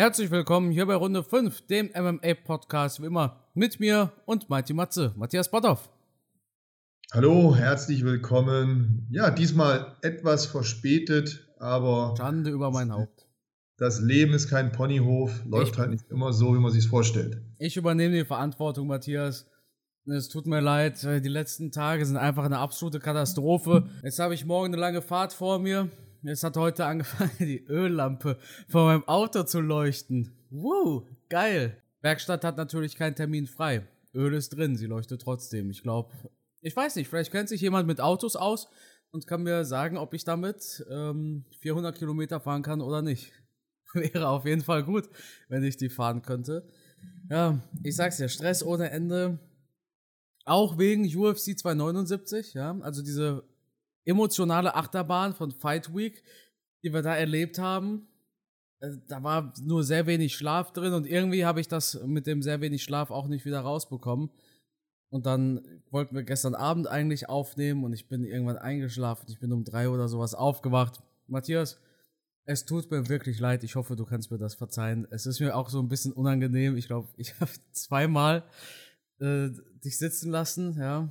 Herzlich willkommen hier bei Runde 5, dem MMA-Podcast, wie immer mit mir und Mighty Matze, Matthias Botthoff. Hallo, herzlich willkommen. Ja, diesmal etwas verspätet, aber. Schande über mein Haupt. Das Leben ist kein Ponyhof, läuft ich, halt nicht immer so, wie man sich vorstellt. Ich übernehme die Verantwortung, Matthias. Es tut mir leid, die letzten Tage sind einfach eine absolute Katastrophe. Jetzt habe ich morgen eine lange Fahrt vor mir. Es hat heute angefangen, die Öllampe vor meinem Auto zu leuchten. Woo, geil. Werkstatt hat natürlich keinen Termin frei. Öl ist drin, sie leuchtet trotzdem. Ich glaube, ich weiß nicht, vielleicht kennt sich jemand mit Autos aus und kann mir sagen, ob ich damit ähm, 400 Kilometer fahren kann oder nicht. Wäre auf jeden Fall gut, wenn ich die fahren könnte. Ja, ich sag's ja, Stress ohne Ende. Auch wegen UFC 279, ja, also diese emotionale Achterbahn von Fight Week, die wir da erlebt haben. Äh, da war nur sehr wenig Schlaf drin und irgendwie habe ich das mit dem sehr wenig Schlaf auch nicht wieder rausbekommen. Und dann wollten wir gestern Abend eigentlich aufnehmen und ich bin irgendwann eingeschlafen. Ich bin um drei oder sowas aufgewacht. Matthias, es tut mir wirklich leid. Ich hoffe, du kannst mir das verzeihen. Es ist mir auch so ein bisschen unangenehm. Ich glaube, ich habe zweimal äh, dich sitzen lassen, ja.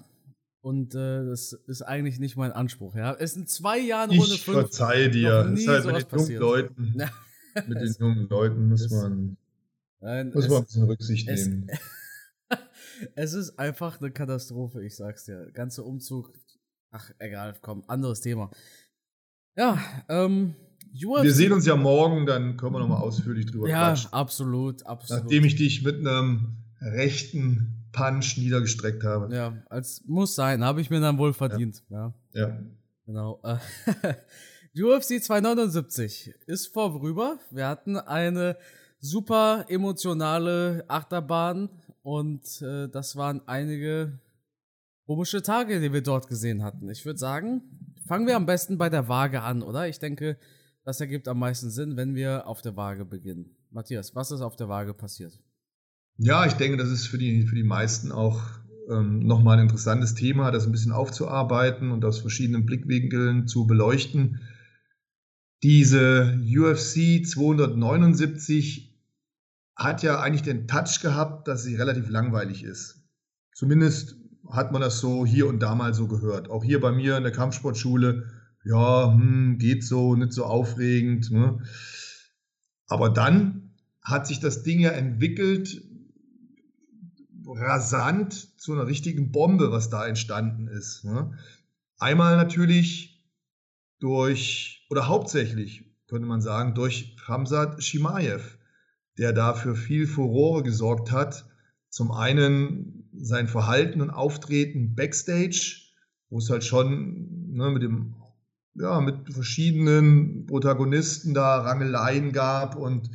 Und äh, das ist eigentlich nicht mein Anspruch, ja. Es sind zwei Jahre ohne fünf. Ich verzeihe dir. Das ist halt mit den jungen Leuten. mit den jungen Leuten muss man, Nein, muss man ein bisschen Rücksicht nehmen. es ist einfach eine Katastrophe, ich sag's dir. Ganze Umzug. Ach, egal, komm, anderes Thema. Ja, ähm, UFC. Wir sehen uns ja morgen, dann können wir nochmal ausführlich drüber ja, quatschen. Ja, absolut, absolut. Nachdem ich dich mit einem rechten Punch niedergestreckt habe. Ja, als muss sein, habe ich mir dann wohl verdient. Ja. Ja. ja. Genau. UFC 279 ist vorüber. Wir hatten eine super emotionale Achterbahn und äh, das waren einige komische Tage, die wir dort gesehen hatten. Ich würde sagen, fangen wir am besten bei der Waage an, oder? Ich denke, das ergibt am meisten Sinn, wenn wir auf der Waage beginnen. Matthias, was ist auf der Waage passiert? Ja, ich denke, das ist für die, für die meisten auch ähm, nochmal ein interessantes Thema, das ein bisschen aufzuarbeiten und aus verschiedenen Blickwinkeln zu beleuchten. Diese UFC 279 hat ja eigentlich den Touch gehabt, dass sie relativ langweilig ist. Zumindest hat man das so hier und da mal so gehört. Auch hier bei mir in der Kampfsportschule, ja, hm, geht so, nicht so aufregend. Ne? Aber dann hat sich das Ding ja entwickelt, rasant zu einer richtigen Bombe, was da entstanden ist. Ne? Einmal natürlich durch, oder hauptsächlich, könnte man sagen, durch Hamzat Shimaev der da für viel Furore gesorgt hat. Zum einen sein Verhalten und Auftreten backstage, wo es halt schon ne, mit dem ja, mit verschiedenen Protagonisten da Rangeleien gab und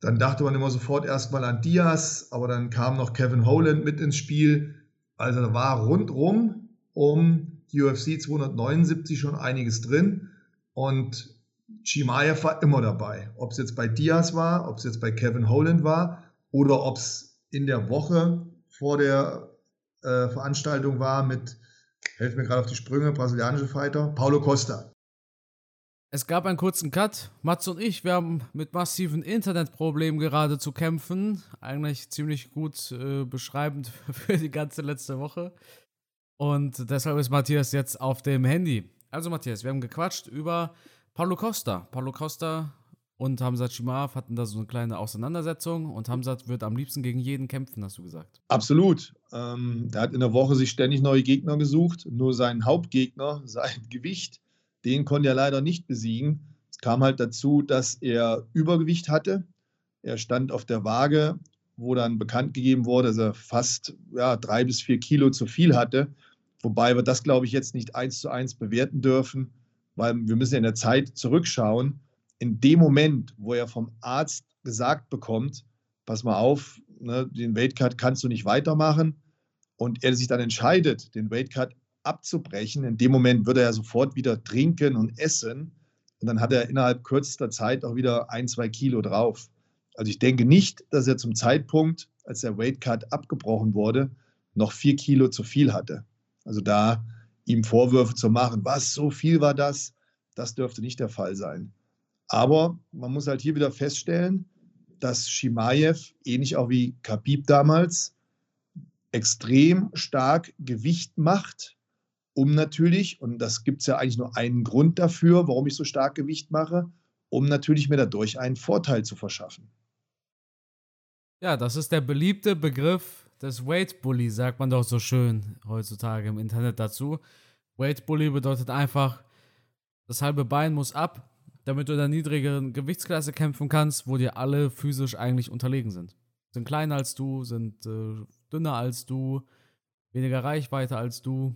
dann dachte man immer sofort erstmal an Diaz, aber dann kam noch Kevin Holland mit ins Spiel. Also da war rundrum um die UFC 279 schon einiges drin und Chimaev war immer dabei. Ob es jetzt bei Diaz war, ob es jetzt bei Kevin Holland war oder ob es in der Woche vor der äh, Veranstaltung war mit, helft mir gerade auf die Sprünge, brasilianische Fighter, Paulo Costa. Es gab einen kurzen Cut. Mats und ich, wir haben mit massiven Internetproblemen gerade zu kämpfen. Eigentlich ziemlich gut äh, beschreibend für die ganze letzte Woche. Und deshalb ist Matthias jetzt auf dem Handy. Also Matthias, wir haben gequatscht über Paulo Costa. Paulo Costa und Hamzat Shimaev hatten da so eine kleine Auseinandersetzung und Hamzat wird am liebsten gegen jeden kämpfen, hast du gesagt. Absolut. Ähm, er hat in der Woche sich ständig neue Gegner gesucht. Nur sein Hauptgegner, sein Gewicht, den konnte er leider nicht besiegen. Es kam halt dazu, dass er Übergewicht hatte. Er stand auf der Waage, wo dann bekannt gegeben wurde, dass er fast ja, drei bis vier Kilo zu viel hatte. Wobei wir das, glaube ich, jetzt nicht eins zu eins bewerten dürfen weil wir müssen in der Zeit zurückschauen. In dem Moment, wo er vom Arzt gesagt bekommt, pass mal auf, ne, den Weightcut kannst du nicht weitermachen und er sich dann entscheidet, den Weightcut abzubrechen, in dem Moment würde er sofort wieder trinken und essen und dann hat er innerhalb kürzester Zeit auch wieder ein, zwei Kilo drauf. Also ich denke nicht, dass er zum Zeitpunkt, als der Weightcut abgebrochen wurde, noch vier Kilo zu viel hatte. Also da ihm Vorwürfe zu machen, was, so viel war das, das dürfte nicht der Fall sein. Aber man muss halt hier wieder feststellen, dass Shimaev, ähnlich auch wie Khabib damals, extrem stark Gewicht macht, um natürlich, und das gibt es ja eigentlich nur einen Grund dafür, warum ich so stark Gewicht mache, um natürlich mir dadurch einen Vorteil zu verschaffen. Ja, das ist der beliebte Begriff des Weight Bully, sagt man doch so schön heutzutage im Internet dazu. Weight Bully bedeutet einfach, das halbe Bein muss ab, damit du in der niedrigeren Gewichtsklasse kämpfen kannst, wo dir alle physisch eigentlich unterlegen sind. Sind kleiner als du, sind äh, dünner als du, weniger Reichweite als du.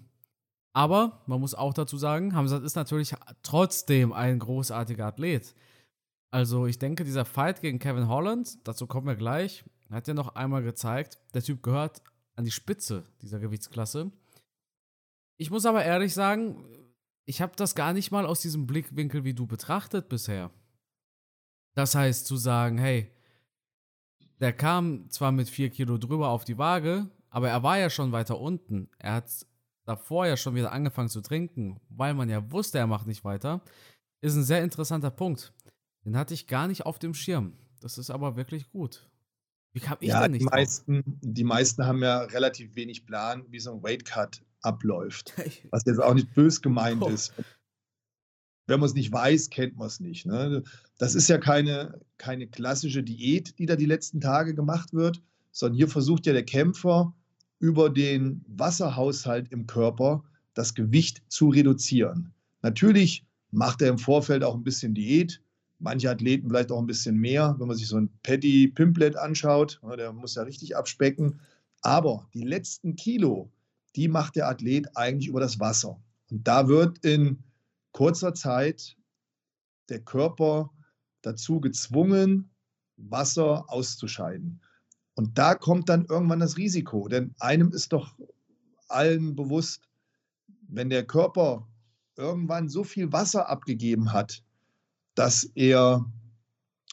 Aber man muss auch dazu sagen, Hamzat ist natürlich trotzdem ein großartiger Athlet. Also ich denke, dieser Fight gegen Kevin Holland, dazu kommen wir gleich, hat ja noch einmal gezeigt, der Typ gehört an die Spitze dieser Gewichtsklasse. Ich muss aber ehrlich sagen, ich habe das gar nicht mal aus diesem Blickwinkel wie du betrachtet bisher. Das heißt zu sagen, hey, der kam zwar mit 4 Kilo drüber auf die Waage, aber er war ja schon weiter unten. Er hat davor ja schon wieder angefangen zu trinken, weil man ja wusste, er macht nicht weiter. Ist ein sehr interessanter Punkt. Den hatte ich gar nicht auf dem Schirm. Das ist aber wirklich gut. Wie kam ich ja, da nicht die meisten, die meisten haben ja relativ wenig Plan, wie so ein Weight Cut abläuft. Was jetzt auch nicht bös gemeint oh. ist. Wenn man es nicht weiß, kennt man es nicht. Ne? Das ist ja keine, keine klassische Diät, die da die letzten Tage gemacht wird, sondern hier versucht ja der Kämpfer über den Wasserhaushalt im Körper das Gewicht zu reduzieren. Natürlich macht er im Vorfeld auch ein bisschen Diät. Manche Athleten vielleicht auch ein bisschen mehr. Wenn man sich so ein Paddy Pimplet anschaut, der muss ja richtig abspecken. Aber die letzten Kilo, die macht der Athlet eigentlich über das Wasser. Und da wird in kurzer Zeit der Körper dazu gezwungen, Wasser auszuscheiden. Und da kommt dann irgendwann das Risiko, denn einem ist doch allen bewusst, wenn der Körper irgendwann so viel Wasser abgegeben hat, dass er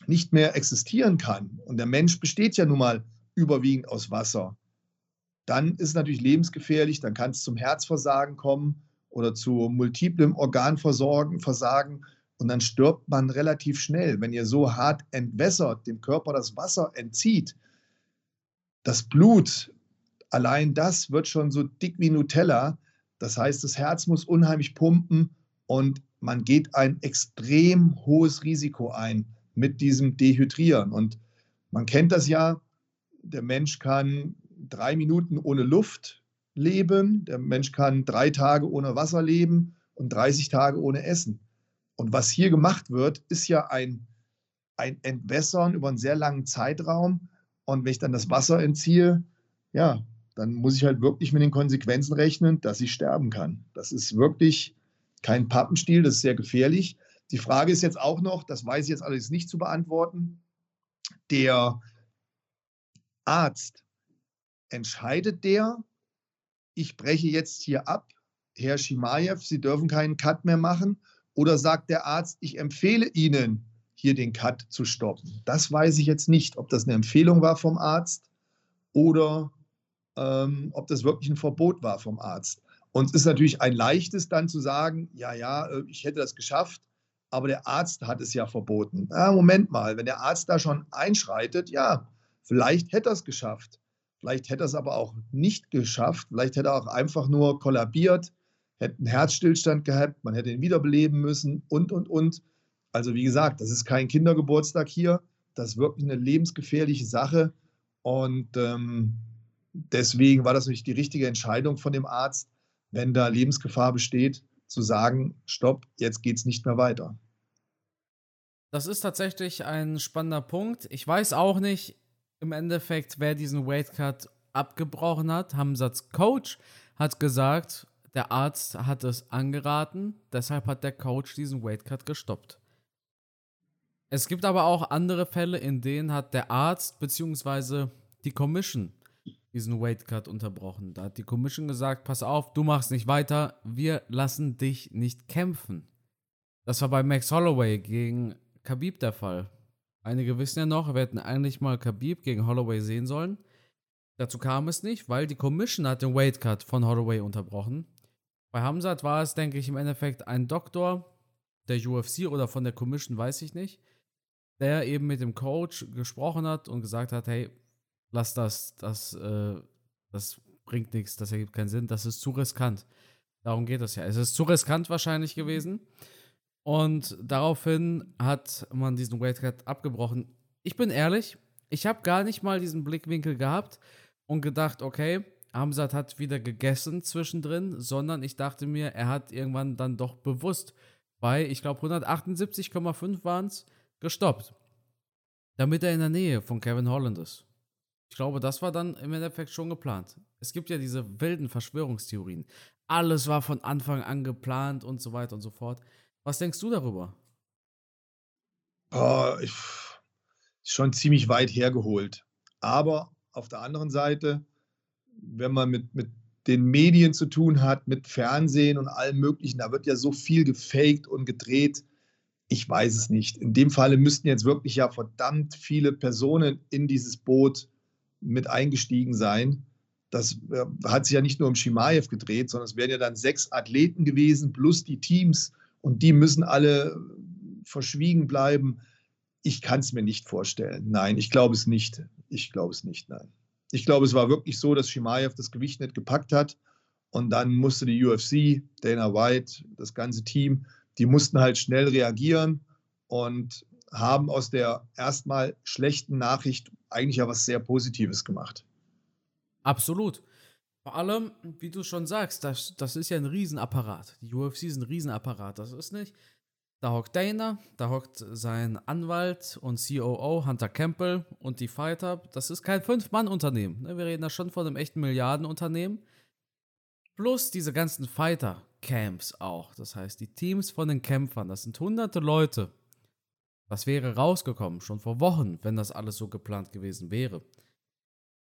nicht mehr existieren kann, und der Mensch besteht ja nun mal überwiegend aus Wasser, dann ist es natürlich lebensgefährlich, dann kann es zum Herzversagen kommen oder zu multiplem Organversagen und dann stirbt man relativ schnell. Wenn ihr so hart entwässert, dem Körper das Wasser entzieht, das Blut, allein das wird schon so dick wie Nutella. Das heißt, das Herz muss unheimlich pumpen und man geht ein extrem hohes Risiko ein mit diesem Dehydrieren. Und man kennt das ja, der Mensch kann drei Minuten ohne Luft leben, der Mensch kann drei Tage ohne Wasser leben und 30 Tage ohne Essen. Und was hier gemacht wird, ist ja ein, ein Entwässern über einen sehr langen Zeitraum. Und wenn ich dann das Wasser entziehe, ja, dann muss ich halt wirklich mit den Konsequenzen rechnen, dass ich sterben kann. Das ist wirklich kein Pappenstiel, das ist sehr gefährlich. Die Frage ist jetzt auch noch, das weiß ich jetzt allerdings nicht zu beantworten, der Arzt entscheidet der, ich breche jetzt hier ab, Herr Shimaev, Sie dürfen keinen Cut mehr machen? Oder sagt der Arzt, ich empfehle Ihnen, hier den Cut zu stoppen? Das weiß ich jetzt nicht, ob das eine Empfehlung war vom Arzt oder ähm, ob das wirklich ein Verbot war vom Arzt. Und es ist natürlich ein leichtes dann zu sagen, ja, ja, äh, ich hätte das geschafft, aber der Arzt hat es ja verboten. Ja, Moment mal, wenn der Arzt da schon einschreitet, ja, vielleicht hätte er es geschafft. Vielleicht hätte er es aber auch nicht geschafft. Vielleicht hätte er auch einfach nur kollabiert, hätte einen Herzstillstand gehabt, man hätte ihn wiederbeleben müssen und, und, und. Also wie gesagt, das ist kein Kindergeburtstag hier. Das ist wirklich eine lebensgefährliche Sache. Und ähm, deswegen war das natürlich die richtige Entscheidung von dem Arzt, wenn da Lebensgefahr besteht, zu sagen, stopp, jetzt geht es nicht mehr weiter. Das ist tatsächlich ein spannender Punkt. Ich weiß auch nicht, im Endeffekt, wer diesen Weightcut abgebrochen hat. Hamzats Coach hat gesagt, der Arzt hat es angeraten, deshalb hat der Coach diesen Weightcut gestoppt. Es gibt aber auch andere Fälle, in denen hat der Arzt bzw. die Commission diesen Weightcut unterbrochen. Da hat die Commission gesagt, pass auf, du machst nicht weiter, wir lassen dich nicht kämpfen. Das war bei Max Holloway gegen Khabib der Fall. Einige wissen ja noch, wir hätten eigentlich mal Khabib gegen Holloway sehen sollen. Dazu kam es nicht, weil die Commission hat den Weightcut von Holloway unterbrochen. Bei Hamzat war es, denke ich, im Endeffekt ein Doktor, der UFC oder von der Commission, weiß ich nicht, der eben mit dem Coach gesprochen hat und gesagt hat, hey, lass das, das, äh, das bringt nichts, das ergibt keinen Sinn, das ist zu riskant. Darum geht es ja. Es ist zu riskant wahrscheinlich gewesen. Und daraufhin hat man diesen Weightcut abgebrochen. Ich bin ehrlich, ich habe gar nicht mal diesen Blickwinkel gehabt und gedacht, okay, Hamzat hat wieder gegessen zwischendrin, sondern ich dachte mir, er hat irgendwann dann doch bewusst bei, ich glaube, 178,5 waren es, gestoppt. Damit er in der Nähe von Kevin Holland ist. Ich glaube, das war dann im Endeffekt schon geplant. Es gibt ja diese wilden Verschwörungstheorien. Alles war von Anfang an geplant und so weiter und so fort. Was denkst du darüber? Oh, ich, schon ziemlich weit hergeholt. Aber auf der anderen Seite, wenn man mit, mit den Medien zu tun hat, mit Fernsehen und allem Möglichen, da wird ja so viel gefaked und gedreht. Ich weiß es nicht. In dem Falle müssten jetzt wirklich ja verdammt viele Personen in dieses Boot mit eingestiegen sein. Das äh, hat sich ja nicht nur um Shimaev gedreht, sondern es wären ja dann sechs Athleten gewesen plus die Teams und die müssen alle verschwiegen bleiben. Ich kann es mir nicht vorstellen. Nein, ich glaube es nicht. Ich glaube es nicht, nein. Ich glaube, es war wirklich so, dass Shimaev das Gewicht nicht gepackt hat. Und dann musste die UFC, Dana White, das ganze Team, die mussten halt schnell reagieren und haben aus der erstmal schlechten Nachricht eigentlich ja was sehr Positives gemacht. Absolut. Vor allem, wie du schon sagst, das, das ist ja ein Riesenapparat. Die UFC ist ein Riesenapparat. Das ist nicht. Da hockt Dana, da hockt sein Anwalt und COO Hunter Campbell und die Fighter. Das ist kein Fünf-Mann-Unternehmen. Ne? Wir reden da schon von einem echten Milliardenunternehmen. Plus diese ganzen Fighter-Camps auch. Das heißt, die Teams von den Kämpfern. Das sind hunderte Leute. Das wäre rausgekommen, schon vor Wochen, wenn das alles so geplant gewesen wäre.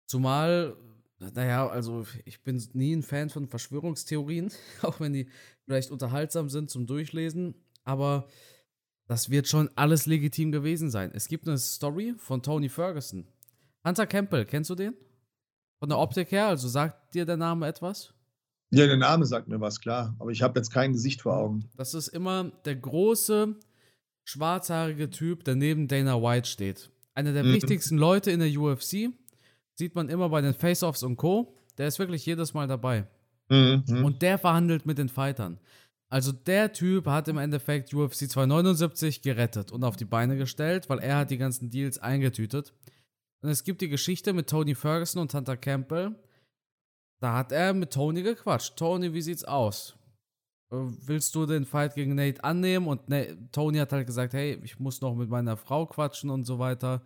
Zumal naja, also ich bin nie ein Fan von Verschwörungstheorien, auch wenn die vielleicht unterhaltsam sind zum Durchlesen, aber das wird schon alles legitim gewesen sein. Es gibt eine Story von Tony Ferguson. Hunter Campbell, kennst du den? Von der Optik her, also sagt dir der Name etwas? Ja, der Name sagt mir was, klar, aber ich habe jetzt kein Gesicht vor Augen. Das ist immer der große, schwarzhaarige Typ, der neben Dana White steht. Einer der mhm. wichtigsten Leute in der UFC Sieht man immer bei den Face-Offs und Co. Der ist wirklich jedes Mal dabei. Mhm. Und der verhandelt mit den Fightern. Also der Typ hat im Endeffekt UFC 279 gerettet und auf die Beine gestellt, weil er hat die ganzen Deals eingetütet. Und es gibt die Geschichte mit Tony Ferguson und Hunter Campbell. Da hat er mit Tony gequatscht. Tony, wie sieht's aus? Äh, willst du den Fight gegen Nate annehmen? Und Tony hat halt gesagt, hey, ich muss noch mit meiner Frau quatschen und so weiter.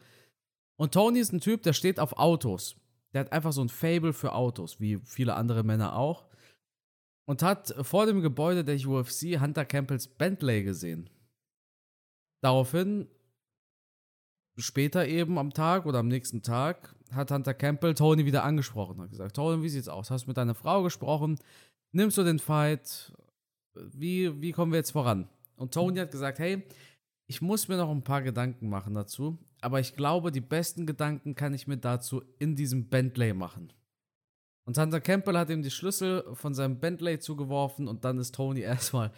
Und Tony ist ein Typ, der steht auf Autos. Der hat einfach so ein Fable für Autos, wie viele andere Männer auch. Und hat vor dem Gebäude der UFC Hunter Campbells Bentley gesehen. Daraufhin, später eben am Tag oder am nächsten Tag, hat Hunter Campbell Tony wieder angesprochen. Hat gesagt: Tony, wie sieht's aus? Hast du mit deiner Frau gesprochen? Nimmst du den Fight? Wie, wie kommen wir jetzt voran? Und Tony hat gesagt: Hey, ich muss mir noch ein paar Gedanken machen dazu aber ich glaube, die besten Gedanken kann ich mir dazu in diesem Bentley machen. Und Hunter Campbell hat ihm die Schlüssel von seinem Bentley zugeworfen und dann ist Tony erstmal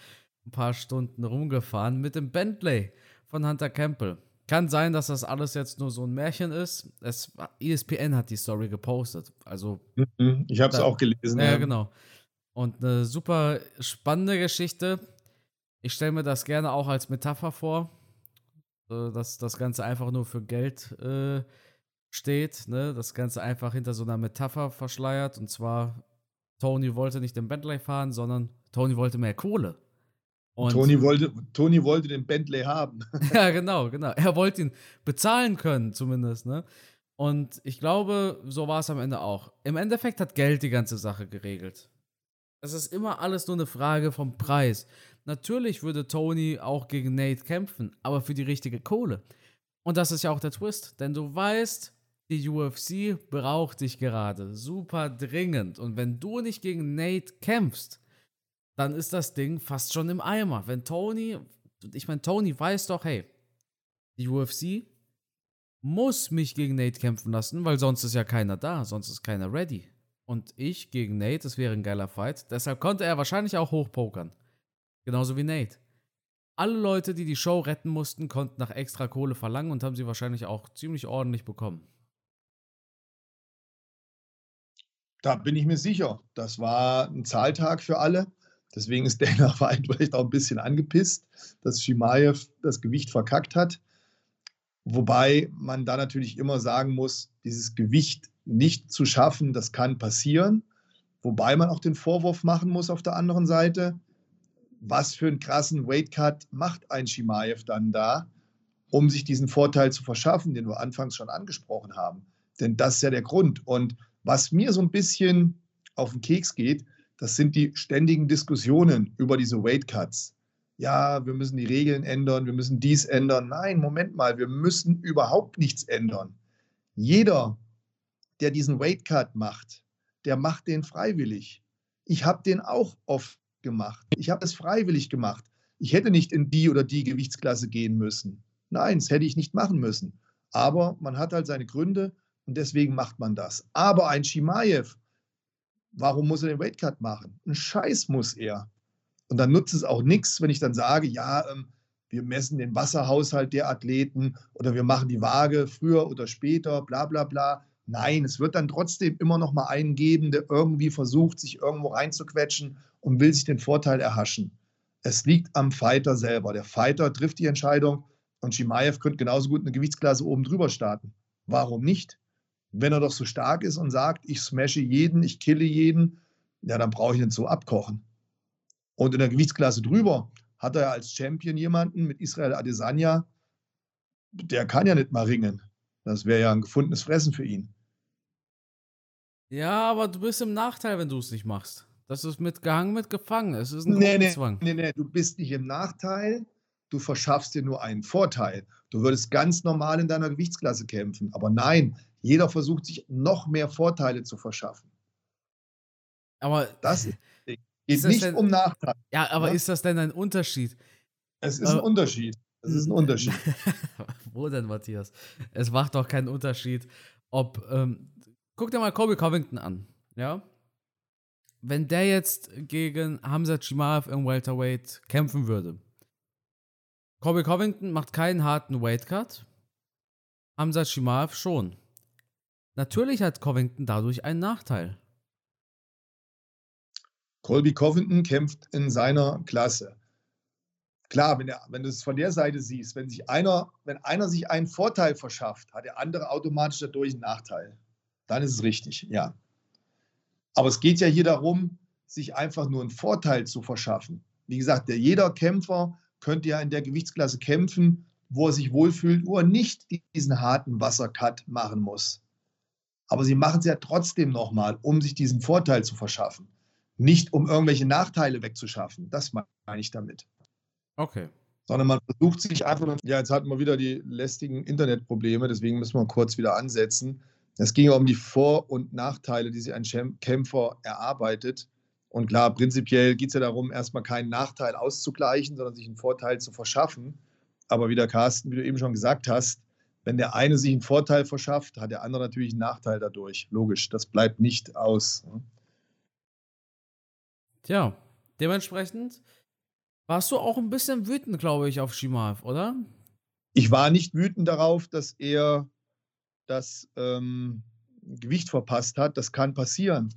ein paar Stunden rumgefahren mit dem Bentley von Hunter Campbell. Kann sein, dass das alles jetzt nur so ein Märchen ist. Es, ESPN hat die Story gepostet. Also mhm, ich habe es auch gelesen. Ja, ja, genau. Und eine super spannende Geschichte. Ich stelle mir das gerne auch als Metapher vor äh, dass das Ganze einfach nur für Geld äh, steht, ne? Das Ganze einfach hinter so einer Metapher verschleiert. Und zwar, Tony wollte nicht den Bentley fahren, sondern Tony wollte mehr Kohle. Und Tony, wollte, Tony wollte den Bentley haben. ja, genau, genau. Er wollte ihn bezahlen können, zumindest, ne? Und ich glaube, so war es am Ende auch. Im Endeffekt hat Geld die ganze Sache geregelt. Es ist immer alles nur eine Frage vom Preis. Natürlich würde Tony auch gegen Nate kämpfen, aber für die richtige Kohle. Und das ist ja auch der Twist, denn du weißt, die UFC braucht dich gerade super dringend. Und wenn du nicht gegen Nate kämpfst, dann ist das Ding fast schon im Eimer. Wenn Tony, ich meine, Tony weiß doch, hey, die UFC muss mich gegen Nate kämpfen lassen, weil sonst ist ja keiner da, sonst ist keiner ready. Und ich gegen Nate, das wäre ein geiler Fight. Deshalb konnte er wahrscheinlich auch hochpokern. Genauso wie Nate. Alle Leute, die die Show retten mussten, konnten nach extra Kohle verlangen und haben sie wahrscheinlich auch ziemlich ordentlich bekommen. Da bin ich mir sicher. Das war ein Zahltag für alle. Deswegen ist Dana White vielleicht auch ein bisschen angepisst, dass Shimaev das Gewicht verkackt hat. Wobei man da natürlich immer sagen muss, dieses Gewicht nicht zu schaffen, das kann passieren. Wobei man auch den Vorwurf machen muss auf der anderen Seite, was für einen krassen Weightcut macht ein Shimaev dann da, um sich diesen Vorteil zu verschaffen, den wir anfangs schon angesprochen haben. Denn das ist ja der Grund. Und was mir so ein bisschen auf den Keks geht, das sind die ständigen Diskussionen über diese Weightcuts. Ja, wir müssen die Regeln ändern, wir müssen dies ändern. Nein, Moment mal, wir müssen überhaupt nichts ändern. Jeder, der diesen Weightcut macht, der macht den freiwillig. Ich habe den auch oft gemacht. Ich habe es freiwillig gemacht. Ich hätte nicht in die oder die Gewichtsklasse gehen müssen. Nein, das hätte ich nicht machen müssen. Aber man hat halt seine Gründe und deswegen macht man das. Aber ein Shimaev, warum muss er den Weightcut machen? Ein Scheiß muss er. Und dann nutzt es auch nichts, wenn ich dann sage, ja, ähm, wir messen den Wasserhaushalt der Athleten oder wir machen die Waage früher oder später, bla bla bla. Nein, es wird dann trotzdem immer noch mal einen geben, der irgendwie versucht, sich irgendwo reinzuquetschen und will sich den Vorteil erhaschen. Es liegt am Fighter selber. Der Fighter trifft die Entscheidung und Shimaev könnte genauso gut eine Gewichtsklasse oben drüber starten. Warum nicht? Wenn er doch so stark ist und sagt, ich smashe jeden, ich kille jeden, ja, dann brauche ich nicht so abkochen. Und in der Gewichtsklasse drüber hat er als Champion jemanden mit Israel Adesanya, der kann ja nicht mal ringen. Das wäre ja ein gefundenes Fressen für ihn. Ja, aber du bist im Nachteil, wenn du es nicht machst. Das ist mit gehangen, mit gefangen. Es ist ein nee, nee, Zwang. Nee, nee, du bist nicht im Nachteil. Du verschaffst dir nur einen Vorteil. Du würdest ganz normal in deiner Gewichtsklasse kämpfen. Aber nein, jeder versucht sich noch mehr Vorteile zu verschaffen. Aber das ist, geht nicht denn, um Nachteil. Ja, aber ja? ist das denn ein Unterschied? Es ist ein Unterschied. Es ist ein Unterschied. Wo denn, Matthias? Es macht doch keinen Unterschied, ob. Ähm, guck dir mal Kobe Covington an, ja? Wenn der jetzt gegen Hamza Chimaev im Welterweight kämpfen würde. Kobe Covington macht keinen harten Weightcut. Hamza Chimaev schon. Natürlich hat Covington dadurch einen Nachteil. Colby Covington kämpft in seiner Klasse. Klar, wenn, er, wenn du es von der Seite siehst, wenn sich einer, wenn einer sich einen Vorteil verschafft, hat der andere automatisch dadurch einen Nachteil. Dann ist es richtig, ja. Aber es geht ja hier darum, sich einfach nur einen Vorteil zu verschaffen. Wie gesagt, der, jeder Kämpfer könnte ja in der Gewichtsklasse kämpfen, wo er sich wohlfühlt, wo er nicht diesen harten Wassercut machen muss. Aber sie machen es ja trotzdem nochmal, um sich diesen Vorteil zu verschaffen. Nicht um irgendwelche Nachteile wegzuschaffen. Das meine ich damit. Okay. Sondern man versucht sich einfach, ja, jetzt hatten wir wieder die lästigen Internetprobleme, deswegen müssen wir kurz wieder ansetzen. Es ging ja um die Vor- und Nachteile, die sich ein Kämpfer erarbeitet. Und klar, prinzipiell geht es ja darum, erstmal keinen Nachteil auszugleichen, sondern sich einen Vorteil zu verschaffen. Aber wie der Carsten, wie du eben schon gesagt hast, wenn der eine sich einen Vorteil verschafft, hat der andere natürlich einen Nachteil dadurch. Logisch, das bleibt nicht aus. Ne? Tja, dementsprechend warst du auch ein bisschen wütend, glaube ich, auf Shimaev, oder? Ich war nicht wütend darauf, dass er das ähm, Gewicht verpasst hat. Das kann passieren.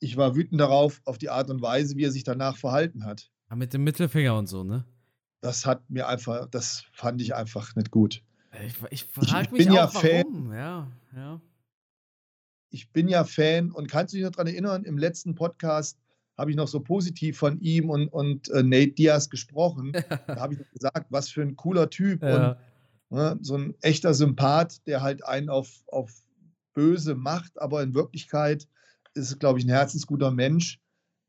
Ich war wütend darauf, auf die Art und Weise, wie er sich danach verhalten hat. Ja, mit dem Mittelfinger und so, ne? Das hat mir einfach, das fand ich einfach nicht gut. Ich, ich frage mich bin auch, ja warum. Fan. Ja, ja. Ich bin ja Fan und kannst du dich noch daran erinnern, im letzten Podcast habe ich noch so positiv von ihm und, und äh, Nate Diaz gesprochen. da habe ich gesagt, was für ein cooler Typ ja. und ne, so ein echter Sympath, der halt einen auf, auf böse macht, aber in Wirklichkeit ist, glaube ich, ein herzensguter Mensch.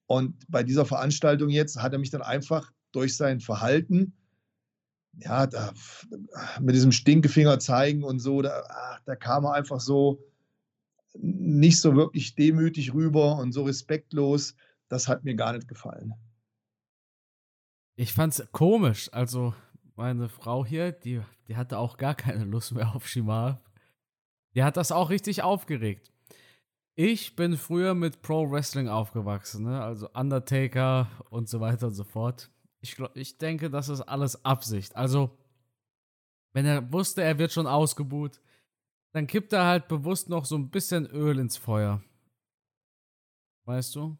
Und bei dieser Veranstaltung jetzt hat er mich dann einfach durch sein Verhalten, ja, da, mit diesem Stinkefinger zeigen und so, da, da kam er einfach so nicht so wirklich demütig rüber und so respektlos das hat mir gar nicht gefallen. Ich fand's komisch. Also, meine Frau hier, die, die hatte auch gar keine Lust mehr auf Shima. Die hat das auch richtig aufgeregt. Ich bin früher mit Pro Wrestling aufgewachsen, ne? also Undertaker und so weiter und so fort. Ich, ich denke, das ist alles Absicht. Also, wenn er wusste, er wird schon ausgebuht, dann kippt er halt bewusst noch so ein bisschen Öl ins Feuer. Weißt du?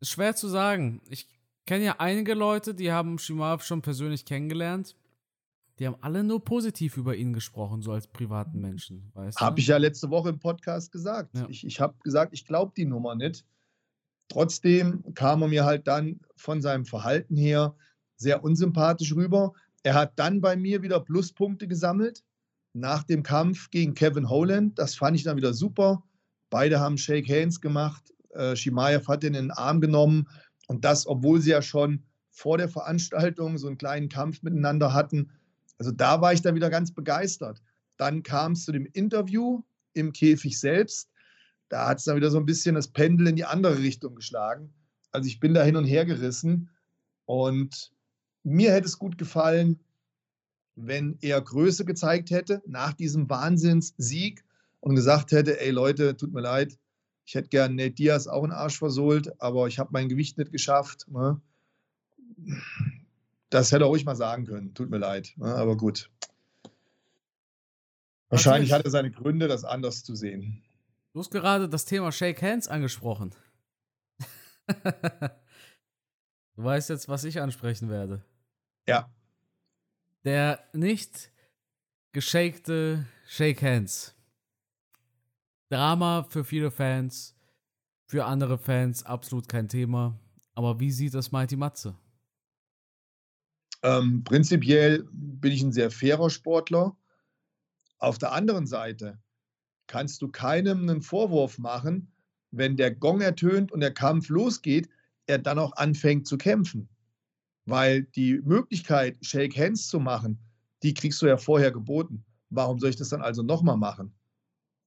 Ist schwer zu sagen. Ich kenne ja einige Leute, die haben Shimaev schon persönlich kennengelernt. Die haben alle nur positiv über ihn gesprochen, so als privaten Menschen. Weißt Habe ich ja letzte Woche im Podcast gesagt. Ja. Ich, ich habe gesagt, ich glaube die Nummer nicht. Trotzdem kam er mir halt dann von seinem Verhalten her sehr unsympathisch rüber. Er hat dann bei mir wieder Pluspunkte gesammelt nach dem Kampf gegen Kevin Holland. Das fand ich dann wieder super. Beide haben Shake Hands gemacht. Äh, Shimaev hat ihn in den Arm genommen. Und das, obwohl sie ja schon vor der Veranstaltung so einen kleinen Kampf miteinander hatten. Also da war ich dann wieder ganz begeistert. Dann kam es zu dem Interview im Käfig selbst. Da hat es dann wieder so ein bisschen das Pendel in die andere Richtung geschlagen. Also ich bin da hin und her gerissen. Und mir hätte es gut gefallen, wenn er Größe gezeigt hätte nach diesem Wahnsinnssieg und gesagt hätte, ey Leute, tut mir leid, ich hätte gern Nate Diaz auch einen Arsch versohlt, aber ich habe mein Gewicht nicht geschafft. Ne? Das hätte er ruhig mal sagen können. Tut mir leid. Ne? Aber gut. Wahrscheinlich hat er seine Gründe, das anders zu sehen. Du hast gerade das Thema Shake Hands angesprochen. du weißt jetzt, was ich ansprechen werde. Ja. Der nicht geschakte Shake Hands. Drama für viele Fans, für andere Fans absolut kein Thema. Aber wie sieht das Mighty Matze? Ähm, prinzipiell bin ich ein sehr fairer Sportler. Auf der anderen Seite kannst du keinem einen Vorwurf machen, wenn der Gong ertönt und der Kampf losgeht, er dann auch anfängt zu kämpfen. Weil die Möglichkeit, Shake Hands zu machen, die kriegst du ja vorher geboten. Warum soll ich das dann also nochmal machen?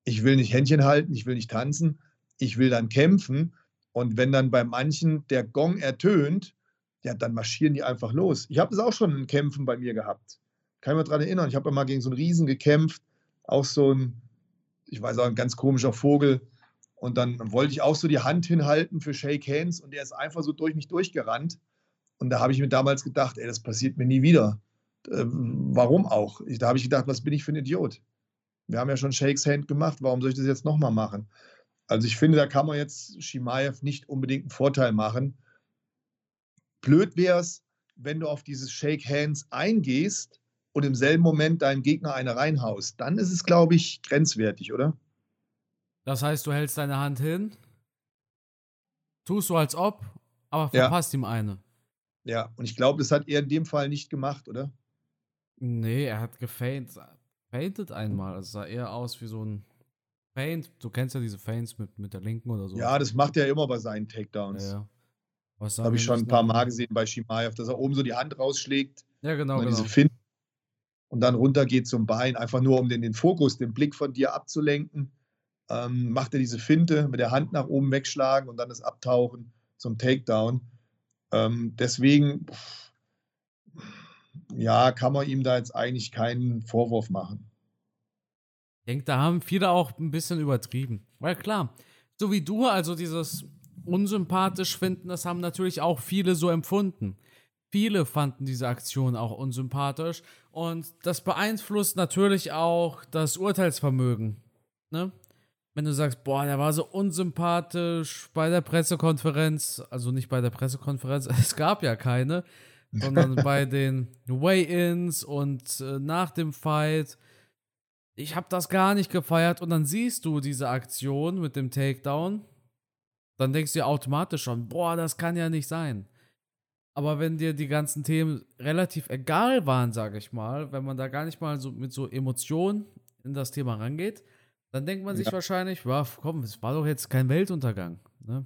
ich will nicht Händchen halten, ich will nicht tanzen, ich will dann kämpfen. Und wenn dann bei manchen der Gong ertönt, ja, dann marschieren die einfach los. Ich habe das auch schon in Kämpfen bei mir gehabt. Kann ich mich daran erinnern. Ich habe mal gegen so einen Riesen gekämpft, auch so ein, ich weiß auch, ein ganz komischer Vogel. Und dann wollte ich auch so die Hand hinhalten für Shake Hands und der ist einfach so durch mich durchgerannt. Und da habe ich mir damals gedacht, ey, das passiert mir nie wieder. Äh, warum auch? Ich, da habe ich gedacht, was bin ich für ein Idiot? Wir haben ja schon Shakes Hand gemacht, warum soll ich das jetzt nochmal machen? Also ich finde, da kann man jetzt Shimaev nicht unbedingt einen Vorteil machen. Blöd wäre es, wenn du auf dieses Shake Hands eingehst und im selben Moment deinem Gegner eine reinhaust. Dann ist es, glaube ich, grenzwertig, oder? Das heißt, du hältst deine Hand hin, tust so als ob, aber verpasst ja. ihm eine. Ja, und ich glaube, das hat er in dem Fall nicht gemacht, oder? Nee, er hat gefeint painted einmal. Es sah eher aus wie so ein Paint. Du kennst ja diese Feints mit, mit der linken oder so. Ja, das macht er immer bei seinen Takedowns. Ja, ja. Das habe ich schon ein paar Mal gesehen bei Shimaev, dass er oben so die Hand rausschlägt. Ja, genau. Und, genau. Fin und dann runter geht zum Bein, einfach nur um den, den Fokus, den Blick von dir abzulenken. Ähm, macht er diese Finte mit der Hand nach oben wegschlagen und dann das Abtauchen zum Takedown. Ähm, deswegen, pff, ja, kann man ihm da jetzt eigentlich keinen Vorwurf machen. Ich denke, da haben viele auch ein bisschen übertrieben. Weil klar, so wie du, also dieses unsympathisch finden, das haben natürlich auch viele so empfunden. Viele fanden diese Aktion auch unsympathisch und das beeinflusst natürlich auch das Urteilsvermögen. Ne? Wenn du sagst, boah, der war so unsympathisch bei der Pressekonferenz, also nicht bei der Pressekonferenz, es gab ja keine, sondern bei den Weigh-ins und äh, nach dem Fight. Ich habe das gar nicht gefeiert und dann siehst du diese Aktion mit dem Takedown, dann denkst du dir automatisch schon, boah, das kann ja nicht sein. Aber wenn dir die ganzen Themen relativ egal waren, sage ich mal, wenn man da gar nicht mal so mit so Emotionen in das Thema rangeht, dann denkt man sich ja. wahrscheinlich, wow, komm, es war doch jetzt kein Weltuntergang. Ne?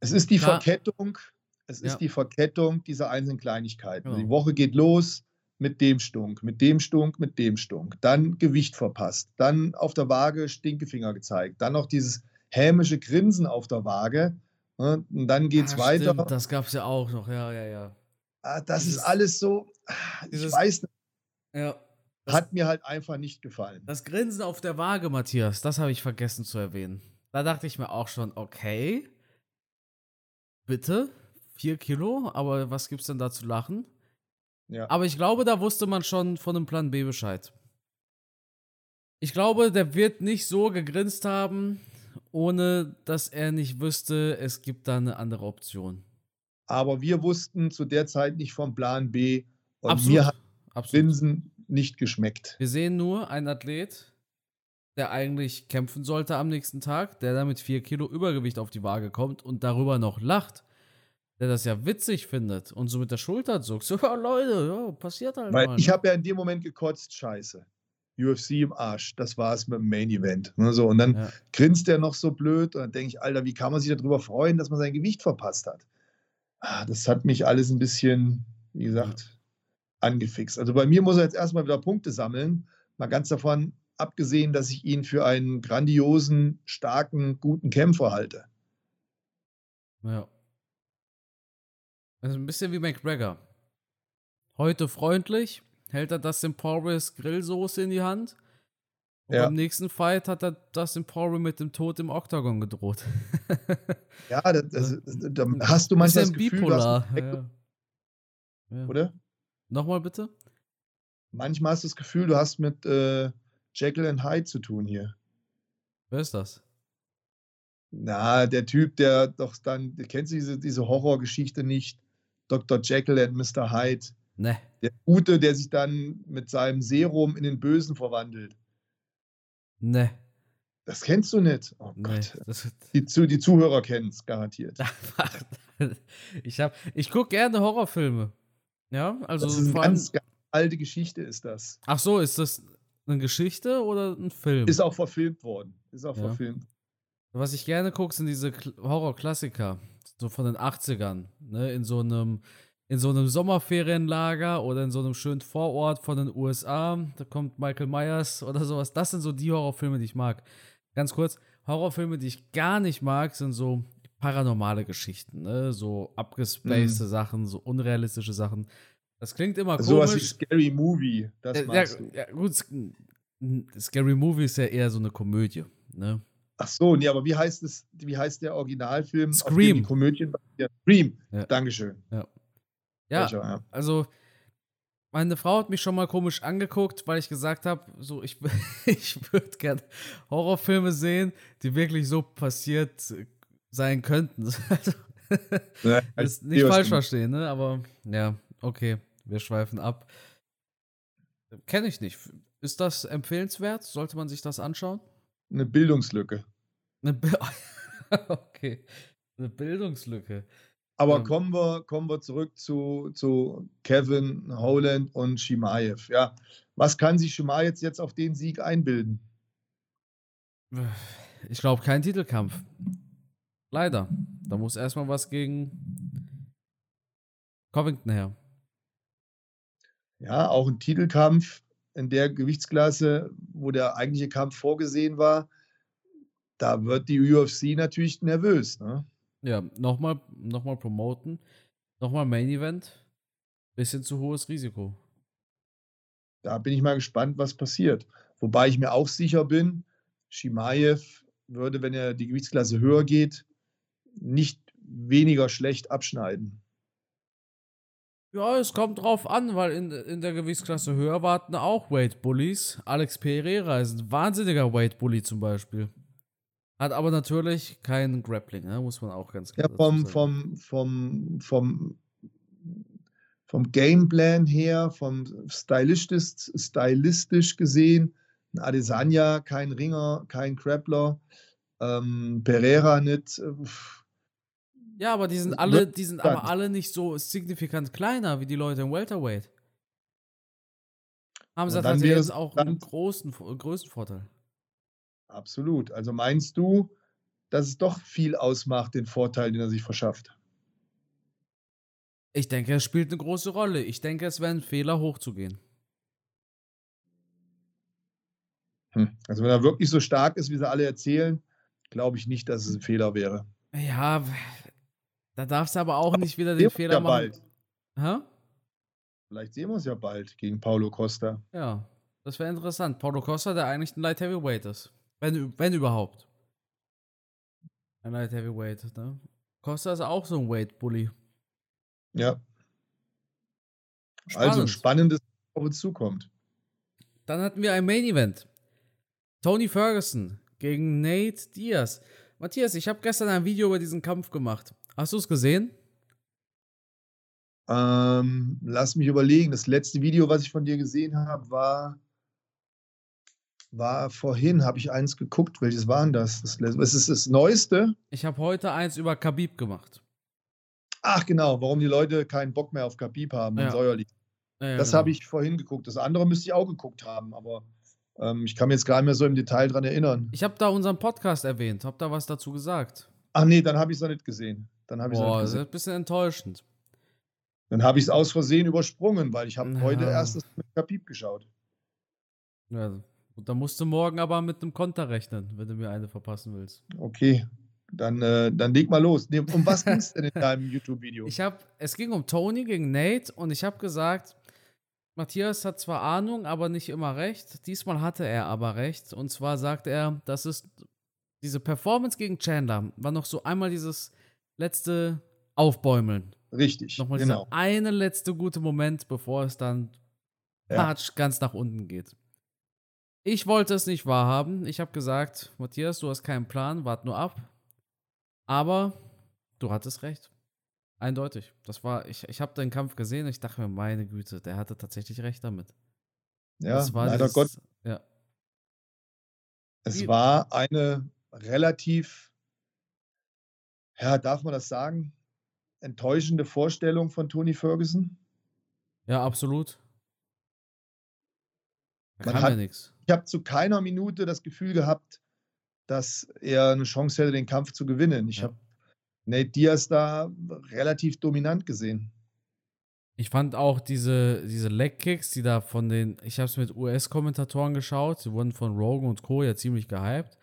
Es ist die Klar, Verkettung es ja. ist die Verkettung dieser einzelnen Kleinigkeiten. Genau. Die Woche geht los mit dem Stunk, mit dem Stunk, mit dem Stunk. Dann Gewicht verpasst. Dann auf der Waage Stinkefinger gezeigt. Dann noch dieses hämische Grinsen auf der Waage. Ne? Und dann geht es ah, weiter. Stimmt, das gab es ja auch noch, ja, ja, ja. Ah, das dieses, ist alles so, ich weiß nicht. Ja. Hat mir halt einfach nicht gefallen. Das Grinsen auf der Waage, Matthias, das habe ich vergessen zu erwähnen. Da dachte ich mir auch schon, okay, bitte, vier Kilo, aber was gibt's denn da zu lachen? Ja. Aber ich glaube, da wusste man schon von dem Plan B Bescheid. Ich glaube, der wird nicht so gegrinst haben, ohne dass er nicht wüsste, es gibt da eine andere Option. Aber wir wussten zu der Zeit nicht vom Plan B und Absolut. mir hat Absolut. Linsen nicht geschmeckt. Wir sehen nur einen Athlet, der eigentlich kämpfen sollte am nächsten Tag, der da mit vier Kilo Übergewicht auf die Waage kommt und darüber noch lacht. Der das ja witzig findet und so mit der Schulter zuckt. So, Leute, ja, passiert halt Weil mal. ich ne? habe ja in dem Moment gekotzt, scheiße. UFC im Arsch, das war es mit dem Main Event. Ne, so, und dann Ja. grinst er noch so blöd und dann denke ich, Alter, wie kann man sich darüber freuen, dass man sein Gewicht verpasst hat? Ah, Das hat mich alles ein bisschen, wie gesagt, angefixt. Also bei mir muss er jetzt erstmal wieder Punkte sammeln. Mal ganz davon abgesehen, dass ich ihn für einen grandiosen, starken, guten Kämpfer halte. Ja. Also ein bisschen wie McGregor. Heute freundlich, hält er Dustin Poiriers Grillsoße in die Hand. Und Ja. beim nächsten Fight hat er Dustin Poirier mit dem Tod im Oktagon gedroht. Ja, das, da hast du manchmal das Gefühl, du hast bipolar. einen- Ja. Ja. oder? Nochmal bitte? Manchmal hast du das Gefühl, du hast mit äh, Jekyll and Hyde zu tun hier. Wer ist das? Na, der Typ, der doch dann, du kennst diese, diese Horrorgeschichte nicht, Dr. Jekyll and Mr. Hyde. Ne. Der Gute, der sich dann mit seinem Serum in den Bösen verwandelt. Ne. Das kennst du nicht. Oh Ne. Gott. Das, Die, Zu- die Zuhörer kennen es garantiert. ich hab, ich gucke gerne Horrorfilme. Ja, also das ist eine ganz, ganz alte Geschichte, ist das. Ach so, ist das eine Geschichte oder ein Film? Ist auch verfilmt worden. Ist auch Ja. verfilmt. Was ich gerne gucke, sind diese Kl- Horror-Klassiker. So von den 80ern. Ne? In so einem in so einem Sommerferienlager oder in so einem schönen Vorort von den USA. Da kommt Michael Myers oder sowas. Das sind so die Horrorfilme, die ich mag. Ganz kurz, Horrorfilme, die ich gar nicht mag, sind so paranormale Geschichten. Ne? So abgespacede Sachen, so unrealistische Sachen. Das klingt immer Sowas wie komisch. Scary Movie, das Äh, ja, magst du. ja, gut, Scary Movie ist ja eher so eine Komödie. Ne? Ach so, nee, aber wie heißt es, wie heißt der Originalfilm? auf dem Scream. die Komödien? Scream. Ja. Dankeschön. Ja, Welcher, ja. also meine Frau hat mich schon mal komisch angeguckt, weil ich gesagt habe, so ich, ich würde gerne Horrorfilme sehen, die wirklich so passiert sein könnten. Also, Ja, das ich nicht falsch verstehen, ne? Aber ja, okay, wir schweifen ab. Kenne ich nicht. Ist das empfehlenswert? Sollte man sich das anschauen? Eine Bildungslücke. Eine Bi- okay, eine Bildungslücke. Aber Ähm. kommen, wir, kommen wir zurück zu, zu Kevin Holland und Shimaev. Ja, was kann sich Shimaev jetzt auf den Sieg einbilden? Ich glaube, kein Titelkampf. Leider. Da muss erstmal was gegen Covington her. Ja, auch ein Titelkampf in der Gewichtsklasse, wo der eigentliche Kampf vorgesehen war. Da wird die UFC natürlich nervös. Ne? Ja, nochmal noch mal promoten. Nochmal Main Event. Bisschen zu hohes Risiko. Da bin ich mal gespannt, was passiert. Wobei ich mir auch sicher bin, Shimaev würde, wenn er die Gewichtsklasse höher geht, nicht weniger schlecht abschneiden. Ja, es kommt drauf an, weil in, in der Gewichtsklasse höher warten auch Weight Bullies. Alex Pereira ist ein wahnsinniger Weight Bully zum Beispiel. Hat aber natürlich kein Grappling, ne? muss man auch ganz klar Ja, vom, sagen. vom, vom, vom, vom Gameplan her, vom stylistisch, stylistisch gesehen, ein Adesanya, kein Ringer, kein Grappler, ähm, Pereira nicht. äh, Ja, aber die sind Wird alle, die sind aber alle nicht so signifikant kleiner wie die Leute im Welterweight. Hat ja wäre jetzt auch einen großen, größten Vorteil. Absolut. Also meinst du, dass es doch viel ausmacht, den Vorteil, den er sich verschafft? Ich denke, es spielt eine große Rolle. Ich denke, es wäre ein Fehler, hochzugehen. Hm. Also wenn er wirklich so stark ist, wie sie alle erzählen, glaube ich nicht, dass es ein Fehler wäre. Ja, da darfst du aber auch nicht wieder den Fehler ja machen. bald. Hä? Vielleicht sehen wir es ja bald gegen Paulo Costa. Ja, das wäre interessant. Paulo Costa, der eigentlich ein Light Heavyweight ist. Wenn, wenn überhaupt. Ein Light Heavyweight, ne? Costa ist auch so ein Weight Bully. Ja. Spannend. Also spannendes auf uns zukommt. Dann hatten wir ein Main Event. Tony Ferguson gegen Nate Diaz. Matthias, ich habe gestern ein Video über diesen Kampf gemacht. Hast du es gesehen? Ähm, lass mich überlegen. Das letzte Video, was ich von dir gesehen habe, war, war vorhin, habe ich eins geguckt. Welches war denn das? das was ist das Neueste? Ich habe heute eins über Khabib gemacht. Ach genau, warum die Leute keinen Bock mehr auf Khabib haben ja. und säuerlich. Ja, das genau. habe ich vorhin geguckt. Das andere müsste ich auch geguckt haben, aber ähm, ich kann mich jetzt gar nicht mehr so im Detail dran erinnern. Ich habe da unseren Podcast erwähnt, habe da was dazu gesagt. Ach nee, dann habe ich es noch nicht gesehen. Dann habe ich Boah, das ist ein bisschen enttäuschend. Dann habe ich es aus Versehen übersprungen, weil ich habe ja. heute erst das mit Khabib geschaut. Ja, und dann musst du morgen aber mit einem Konter rechnen, wenn du mir eine verpassen willst. Okay, dann, äh, dann leg mal los. Um was ging es denn in deinem YouTube-Video? Ich habe, es ging um Tony gegen Nate und ich habe gesagt, Matthias hat zwar Ahnung, aber nicht immer recht. Diesmal hatte er aber recht. Und zwar sagt er, dass es diese Performance gegen Chandler war noch so einmal dieses letzte Aufbäumeln. Richtig. Nochmal genau. dieser eine letzte gute Moment, bevor es dann ja. ganz nach unten geht. Ich wollte es nicht wahrhaben. Ich habe gesagt, Matthias, du hast keinen Plan, wart nur ab. Aber du hattest recht. Eindeutig. Das war, ich, ich habe den Kampf gesehen und ich dachte mir, meine Güte, der hatte tatsächlich recht damit. Ja, leider dieses, Gott. Ja. Es war eine relativ, ja, darf man das sagen, enttäuschende Vorstellung von Tony Ferguson. Ja, absolut. Da man hat, ja nichts. Ich habe zu keiner Minute das Gefühl gehabt, dass er eine Chance hätte, den Kampf zu gewinnen. Ich ja. habe Nate Diaz da relativ dominant gesehen. Ich fand auch diese, diese Leg-Kicks, die da von den, ich habe es mit US-Kommentatoren geschaut, die wurden von Rogan und Co. ja ziemlich gehypt.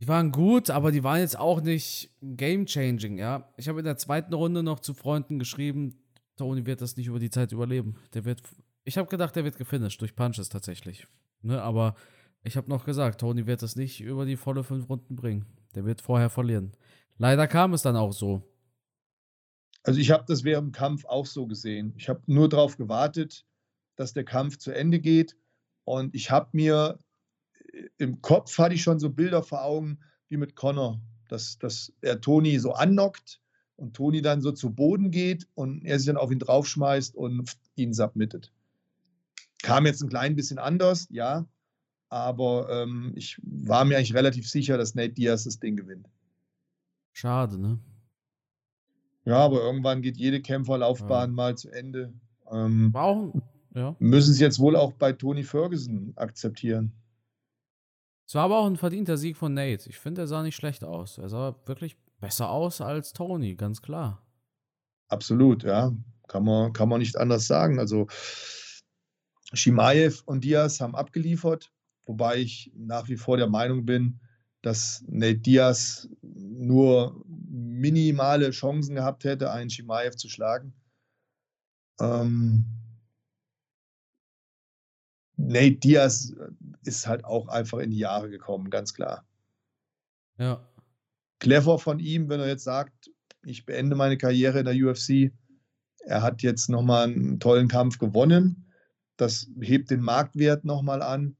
Die waren gut, aber die waren jetzt auch nicht game-changing, ja. Ich habe in der zweiten Runde noch zu Freunden geschrieben, Tony wird das nicht über die Zeit überleben. Der wird, ich habe gedacht, der wird gefinisht durch Punches tatsächlich. Ne, aber ich habe noch gesagt, Tony wird das nicht über die volle fünf Runden bringen. Der wird vorher verlieren. Leider kam es dann auch so. Also ich habe das während dem Kampf auch so gesehen. Ich habe nur darauf gewartet, dass der Kampf zu Ende geht. Und ich habe mir äh, im Kopf hatte ich schon so Bilder vor Augen wie mit Connor, dass, dass er Toni so annockt und Toni dann so zu Boden geht und er sich dann auf ihn draufschmeißt und ihn submittet. Kam jetzt ein klein bisschen anders, ja, aber ähm, ich war mir eigentlich relativ sicher, dass Nate Diaz das Ding gewinnt. Schade, ne? Ja, aber irgendwann geht jede Kämpferlaufbahn ja. mal zu Ende. Ähm, Warum? Ja. Müssen sie jetzt wohl auch bei Tony Ferguson akzeptieren. Es war aber auch ein verdienter Sieg von Nate. Ich finde, er sah nicht schlecht aus. Er sah wirklich besser aus als Tony, ganz klar. Absolut, ja. Kann man, kann man nicht anders sagen. Also Shimaev und Diaz haben abgeliefert, wobei ich nach wie vor der Meinung bin, dass Nate Diaz nur minimale Chancen gehabt hätte, einen Shimaev zu schlagen. Ähm, Nate Diaz ist halt auch einfach in die Jahre gekommen, ganz klar. Ja. Clever von ihm, wenn er jetzt sagt, ich beende meine Karriere in der UFC. Er hat jetzt nochmal einen tollen Kampf gewonnen. Das hebt den Marktwert nochmal an.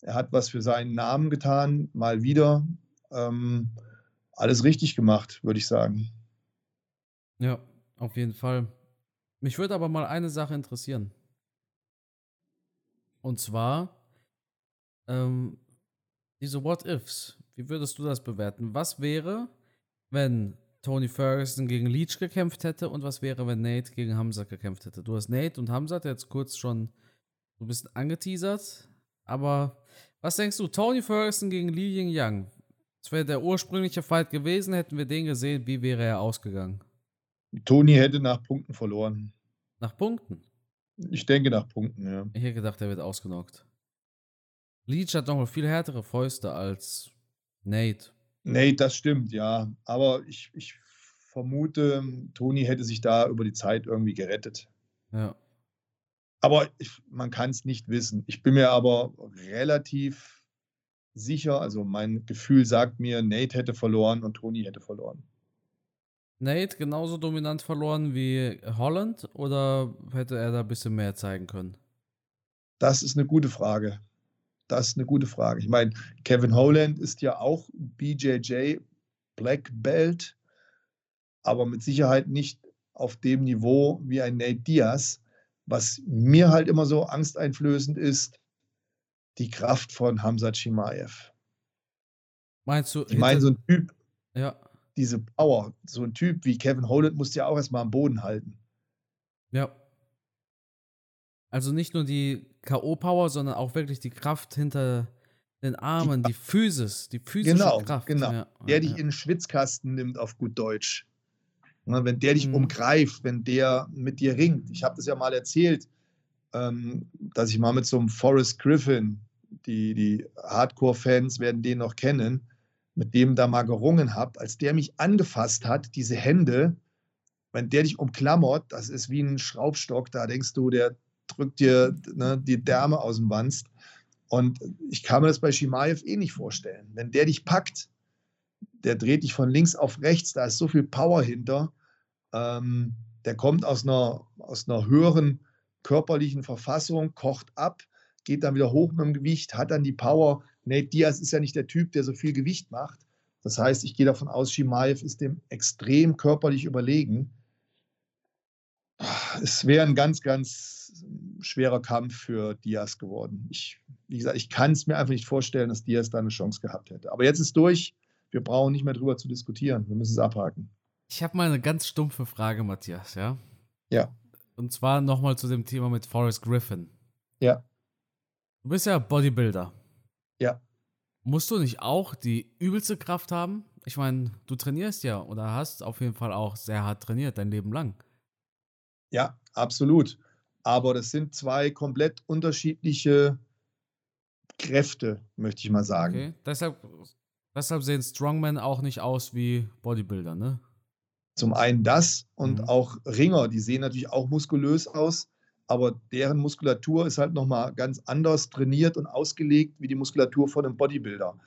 Er hat was für seinen Namen getan, mal wieder. Ähm, alles richtig gemacht, würde ich sagen. Ja, auf jeden Fall. Mich würde aber mal eine Sache interessieren. Und zwar ähm, diese What-Ifs. Wie würdest du das bewerten? Was wäre, wenn Tony Ferguson gegen Leach gekämpft hätte und was wäre, wenn Nate gegen Hamzat gekämpft hätte? Du hast Nate und Hamzat jetzt kurz schon so ein bisschen angeteasert, aber was denkst du, Tony Ferguson gegen Li Ying Yang? Das wäre der ursprüngliche Fight gewesen, hätten wir den gesehen, wie wäre er ausgegangen? Tony hätte nach Punkten verloren. Nach Punkten? Ich denke nach Punkten, ja. Ich hätte gedacht, er wird ausgenockt. Leach hat nochmal viel härtere Fäuste als Nate. Nate, das stimmt, ja. Aber ich, ich vermute, Tony hätte sich da über die Zeit irgendwie gerettet. Ja. Aber ich, man kann es nicht wissen. Ich bin mir aber relativ sicher, also mein Gefühl sagt mir, Nate hätte verloren und Tony hätte verloren. Nate genauso dominant verloren wie Holland oder hätte er da ein bisschen mehr zeigen können? Das ist eine gute Frage. Das ist eine gute Frage. Ich meine, Kevin Holland ist ja auch BJJ Black Belt, aber mit Sicherheit nicht auf dem Niveau wie ein Nate Diaz. Was mir halt immer so angsteinflößend ist, die Kraft von Hamza Chimaev. Meinst du? Ich meine, so ein Typ, ja. diese Power, so ein Typ wie Kevin Holland muss ja auch erstmal am Boden halten. Ja. Also nicht nur die K.O.-Power, sondern auch wirklich die Kraft hinter den Armen, die, die Physis, die physische genau, Kraft. Genau, ja, der dich ja. in den Schwitzkasten nimmt, auf gut Deutsch. Wenn der dich mhm. umgreift, wenn der mit dir ringt. Ich habe das ja mal erzählt, ähm, dass ich mal mit so einem Forrest Griffin, die, die Hardcore-Fans werden den noch kennen, mit dem da mal gerungen habe, als der mich angefasst hat, diese Hände, wenn der dich umklammert, das ist wie ein Schraubstock, da denkst du, der drückt dir ne, die Därme aus dem Wanst. Und ich kann mir das bei Shimaev eh nicht vorstellen. Wenn der dich packt, der dreht dich von links auf rechts, da ist so viel Power hinter. Ähm, der kommt aus einer, aus einer höheren körperlichen Verfassung, kocht ab, geht dann wieder hoch mit dem Gewicht, hat dann die Power. Nate Diaz ist ja nicht der Typ, der so viel Gewicht macht. Das heißt, ich gehe davon aus, Shimaev ist dem extrem körperlich überlegen. Es wäre ein ganz, ganz schwerer Kampf für Diaz geworden. Ich, wie gesagt, ich kann es mir einfach nicht vorstellen, dass Diaz da eine Chance gehabt hätte. Aber jetzt ist durch. Wir brauchen nicht mehr drüber zu diskutieren. Wir müssen es abhaken. Ich habe mal eine ganz stumpfe Frage, Matthias, ja? Ja. Und zwar nochmal zu dem Thema mit Forrest Griffin. Ja. Du bist ja Bodybuilder. Ja. Musst du nicht auch die übelste Kraft haben? Ich meine, du trainierst ja oder hast auf jeden Fall auch sehr hart trainiert, dein Leben lang. Ja, absolut. Aber das sind zwei komplett unterschiedliche Kräfte, möchte ich mal sagen. Okay, deshalb, deshalb sehen Strongmen auch nicht aus wie Bodybuilder, ne? Zum einen das und mhm. auch Ringer, die sehen natürlich auch muskulös aus, aber deren Muskulatur ist halt nochmal ganz anders trainiert und ausgelegt wie die Muskulatur von einem Bodybuilder.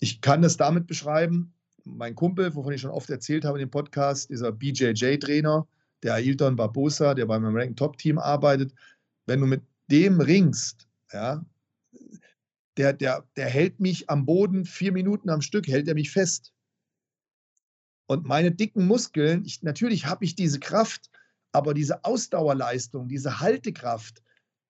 Ich kann das damit beschreiben, mein Kumpel, wovon ich schon oft erzählt habe in dem Podcast, dieser BJJ-Trainer, der Ailton Barbosa, der beim American Top Team arbeitet, wenn du mit dem ringst, ja, der, der, der hält mich am Boden vier Minuten am Stück, hält er mich fest. Und meine dicken Muskeln, ich, natürlich habe ich diese Kraft, aber diese Ausdauerleistung, diese Haltekraft,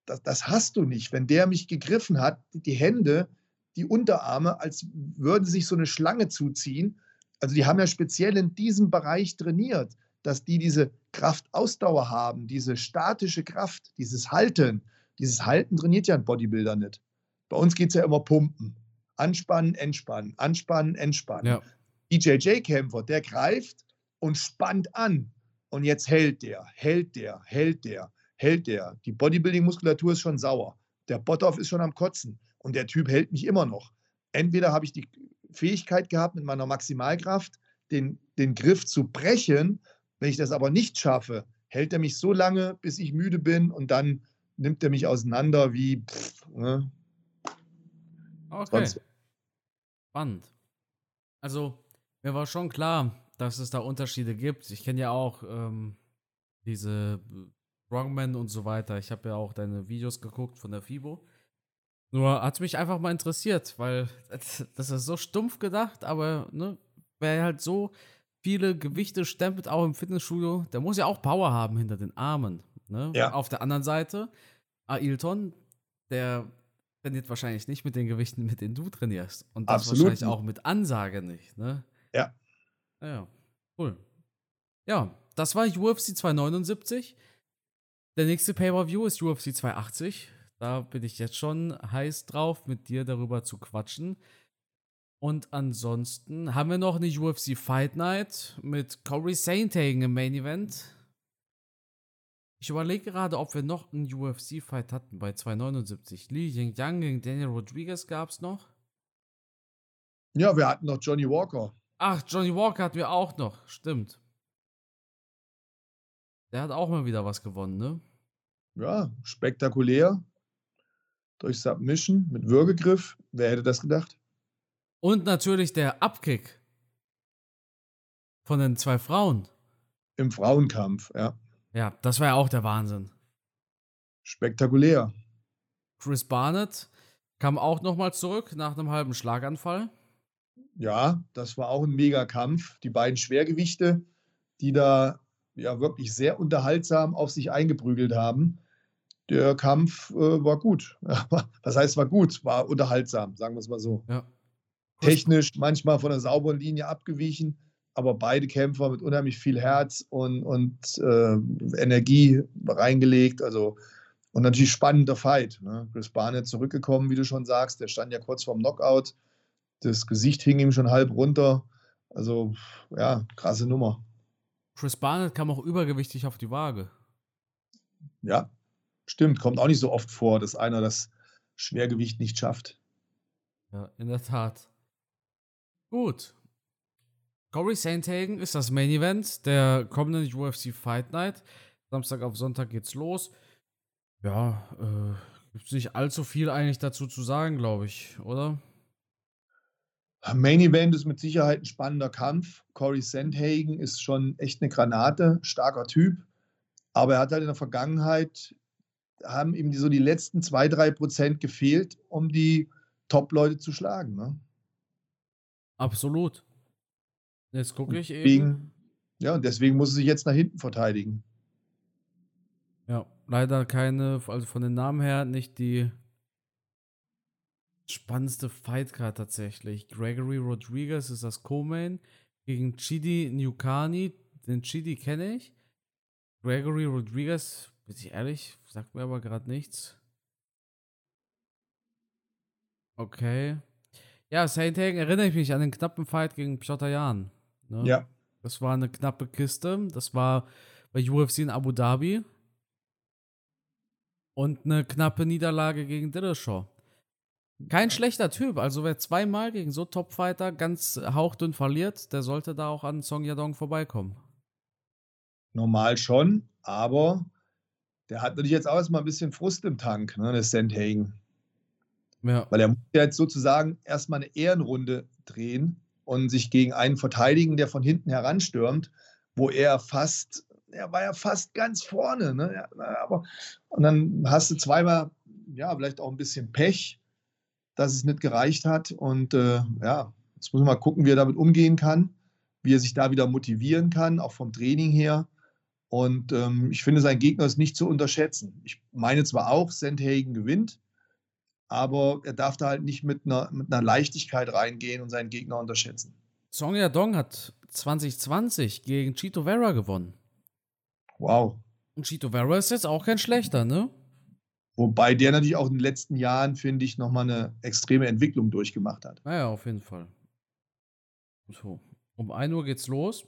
das, das hast du nicht. Wenn der mich gegriffen hat, die Hände, die Unterarme, als würden sich so eine Schlange zuziehen. Also die haben ja speziell in diesem Bereich trainiert, dass die diese Kraftausdauer haben, diese statische Kraft, dieses Halten. Dieses Halten trainiert ja ein Bodybuilder nicht. Bei uns geht es ja immer pumpen. Anspannen, entspannen, anspannen, entspannen. Ja. BJJ-Kämpfer, der greift und spannt an. Und jetzt hält der, hält der, hält der, hält der. Die Bodybuilding-Muskulatur ist schon sauer. Der Bottoff ist schon am Kotzen. Und der Typ hält mich immer noch. Entweder habe ich die Fähigkeit gehabt, mit meiner Maximalkraft den, den Griff zu brechen. Wenn ich das aber nicht schaffe, hält er mich so lange, bis ich müde bin und dann nimmt er mich auseinander wie. Pff, ne? Okay. Spannend. Also, mir war schon klar, dass es da Unterschiede gibt. Ich kenne ja auch ähm, diese Strongmen und so weiter. Ich habe ja auch deine Videos geguckt von der FIBO. Nur hat mich einfach mal interessiert, weil das ist so stumpf gedacht, aber ne, wer halt so viele Gewichte stempelt, auch im Fitnessstudio, der muss ja auch Power haben hinter den Armen. Ne? Ja. Auf der anderen Seite, Ailton, der trainiert wahrscheinlich nicht mit den Gewichten, mit denen du trainierst. Und das Absolut. wahrscheinlich auch mit Ansage nicht, ne? Ja. Ja, cool. Ja, das war UFC 279. Der nächste Pay-Per-View ist UFC 280. Da bin ich jetzt schon heiß drauf, mit dir darüber zu quatschen. Und ansonsten haben wir noch eine UFC Fight Night mit Corey Saintagen im Main Event. Ich überlege gerade, ob wir noch einen UFC-Fight hatten bei 279. Li Yingyang gegen Daniel Rodriguez gab es noch. Ja, wir hatten noch Johnny Walker. Ach, Johnny Walker hatten wir auch noch. Stimmt. Der hat auch mal wieder was gewonnen, ne? Ja, spektakulär. Durch Submission mit Würgegriff. Wer hätte das gedacht? Und natürlich der Abkick von den zwei Frauen. im Frauenkampf, ja. Ja, das war ja auch der Wahnsinn. Spektakulär. Chris Barnett kam auch nochmal zurück nach einem halben Schlaganfall. Ja, das war auch ein Megakampf. Die beiden Schwergewichte, die da ja wirklich sehr unterhaltsam auf sich eingeprügelt haben. Der Kampf äh, war gut. Was heißt war gut? War unterhaltsam, sagen wir es mal so. Ja. Technisch manchmal von der sauberen Linie abgewichen, aber beide Kämpfer mit unheimlich viel Herz und, und äh, Energie reingelegt. Also und natürlich spannender Fight. Ne? Chris Barnett zurückgekommen, wie du schon sagst. Der stand ja kurz vorm Knockout. Das Gesicht hing ihm schon halb runter. Also, ja, krasse Nummer. Chris Barnett kam auch übergewichtig auf die Waage. Ja, stimmt. Kommt auch nicht so oft vor, dass einer das Schwergewicht nicht schafft. Ja, in der Tat. Gut. Corey Sandhagen ist das Main Event der kommenden UFC Fight Night. Samstag auf Sonntag geht's los. Ja, äh, gibt es nicht allzu viel eigentlich dazu zu sagen, glaube ich, oder? Main Event ist mit Sicherheit ein spannender Kampf. Corey Sandhagen ist schon echt eine Granate, starker Typ. Aber er hat halt in der Vergangenheit, haben ihm so die letzten zwei, drei Prozent gefehlt, um die Top-Leute zu schlagen. Ne? Absolut. Jetzt gucke ich deswegen, eben. Ja, und deswegen muss er sich jetzt nach hinten verteidigen. Ja, leider keine, also von den Namen her nicht die spannendste Fightcard tatsächlich. Gregory Rodriguez ist das Co-Main gegen Chidi Newcani. Den Chidi kenne ich. Gregory Rodriguez, bin ich ehrlich, sagt mir aber gerade nichts. Okay. Ja, Saint Hagen erinnere ich mich an den knappen Fight gegen Piotr Jan. Ne? Ja. Das war eine knappe Kiste. Das war bei UFC in Abu Dhabi. Und eine knappe Niederlage gegen Dillashaw. Kein schlechter Typ. Also wer zweimal gegen so Topfighter ganz hauchdünn verliert, der sollte da auch an Song Yadong vorbeikommen. Normal schon, aber der hat natürlich jetzt auch erstmal ein bisschen Frust im Tank, ne, der Sandhagen. Ja. Weil er muss jetzt sozusagen erstmal eine Ehrenrunde drehen und sich gegen einen verteidigen, der von hinten heranstürmt, wo er fast, er war ja fast ganz vorne. Ne? Ja, aber, und dann hast du zweimal, ja, vielleicht auch ein bisschen Pech dass es nicht gereicht hat. Und äh, ja, jetzt muss man mal gucken, wie er damit umgehen kann, wie er sich da wieder motivieren kann, auch vom Training her. Und ähm, ich finde, sein Gegner ist nicht zu unterschätzen. Ich meine zwar auch, Sandhagen gewinnt, aber er darf da halt nicht mit einer, mit einer Leichtigkeit reingehen und seinen Gegner unterschätzen. Song Yadong hat 2020 gegen Chito Vera gewonnen. Wow. Und Chito Vera ist jetzt auch kein schlechter, ne? Wobei der natürlich auch in den letzten Jahren, finde ich, nochmal eine extreme Entwicklung durchgemacht hat. Naja, auf jeden Fall. So, um 1 Uhr geht's los.